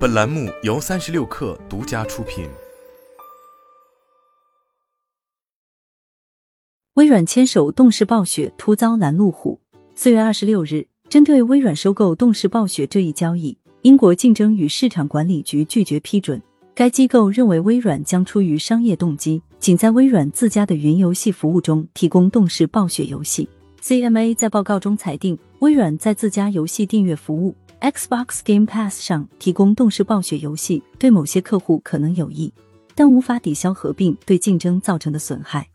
本栏目由三十六氪独家出品。微软牵手动视暴雪，突遭拦路虎。四月二十六日，针对微软收购动视暴雪这一交易，英国竞争与市场管理局拒绝批准。该机构认为，微软将出于商业动机，仅在微软自家的云游戏服务中提供动视暴雪游戏。CMA 在报告中裁定，微软在自家游戏订阅服务。Xbox Game Pass 上提供动视暴雪游戏，对某些客户可能有益，但无法抵消合并对竞争造成的损害。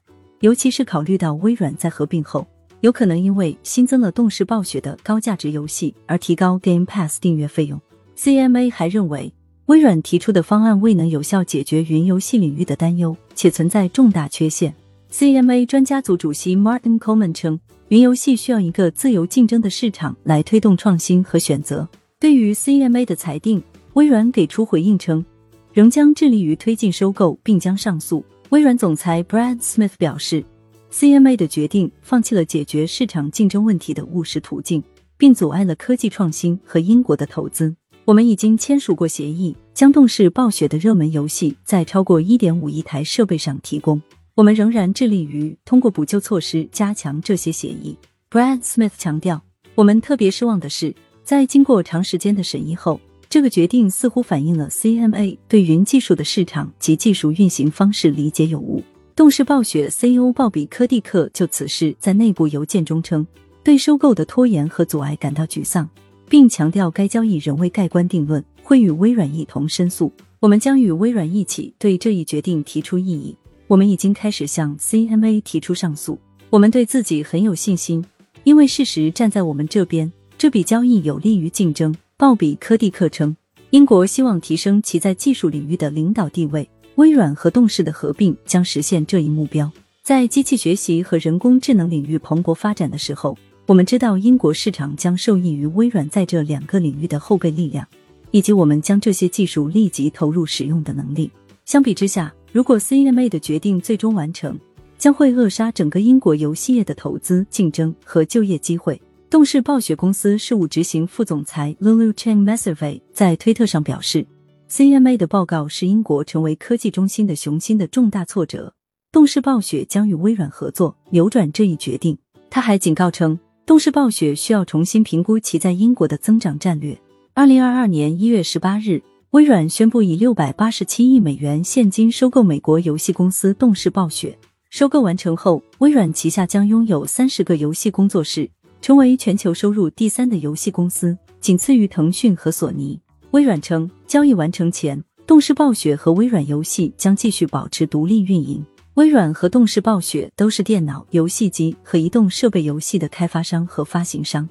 尤其是考虑到微软在合并后，有可能因为新增了动视暴雪的高价值游戏而提高 Game Pass 订阅费用。CMA 还认为，微软提出的方案未能有效解决云游戏领域的担忧，且存在重大缺陷。CMA 专家组主席 Martin Coleman 称。云游戏需要一个自由竞争的市场来推动创新和选择。对于 CMA 的裁定，微软给出回应称，仍将致力于推进收购，并将上诉。微软总裁 Brad Smith 表示，CMA 的决定放弃了解决市场竞争问题的务实途径，并阻碍了科技创新和英国的投资。我们已经签署过协议，将动视暴雪的热门游戏在超过1.5亿台设备上提供。我们仍然致力于通过补救措施加强这些协议。Brad Smith 强调，我们特别失望的是，在经过长时间的审议后，这个决定似乎反映了 CMA 对云技术的市场及技术运行方式理解有误。动视暴雪 CEO 鲍比·科蒂克就此事在内部邮件中称，对收购的拖延和阻碍感到沮丧，并强调该交易仍未盖棺定论，会与微软一同申诉。我们将与微软一起对这一决定提出异议。我们已经开始向 CMA 提出上诉。我们对自己很有信心，因为事实站在我们这边。这笔交易有利于竞争。鲍比·科蒂克称，英国希望提升其在技术领域的领导地位。微软和动视的合并将实现这一目标。在机器学习和人工智能领域蓬勃发展的时候，我们知道英国市场将受益于微软在这两个领域的后备力量，以及我们将这些技术立即投入使用的能力。相比之下，如果 CMA 的决定最终完成，将会扼杀整个英国游戏业的投资、竞争和就业机会。动视暴雪公司事务执行副总裁 Lulu Chen m a s s v e 在推特上表示：“CMA 的报告是英国成为科技中心的雄心的重大挫折。动视暴雪将与微软合作，扭转这一决定。”他还警告称，动视暴雪需要重新评估其在英国的增长战略。二零二二年一月十八日。微软宣布以六百八十七亿美元现金收购美国游戏公司动视暴雪。收购完成后，微软旗下将拥有三十个游戏工作室，成为全球收入第三的游戏公司，仅次于腾讯和索尼。微软称，交易完成前，动视暴雪和微软游戏将继续保持独立运营。微软和动视暴雪都是电脑游戏机和移动设备游戏的开发商和发行商，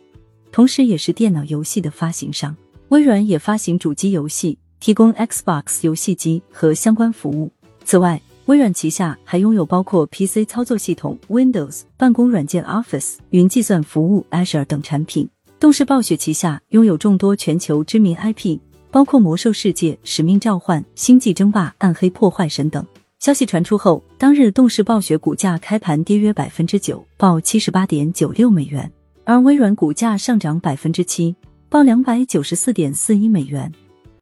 同时也是电脑游戏的发行商。微软也发行主机游戏。提供 Xbox 游戏机和相关服务。此外，微软旗下还拥有包括 PC 操作系统 Windows、办公软件 Office、云计算服务 Azure 等产品。动视暴雪旗下拥有众多全球知名 IP，包括《魔兽世界》《使命召唤》《星际争霸》《暗黑破坏神》等。消息传出后，当日动视暴雪股价开盘跌约百分之九，报七十八点九六美元，而微软股价上涨百分之七，报两百九十四点四一美元。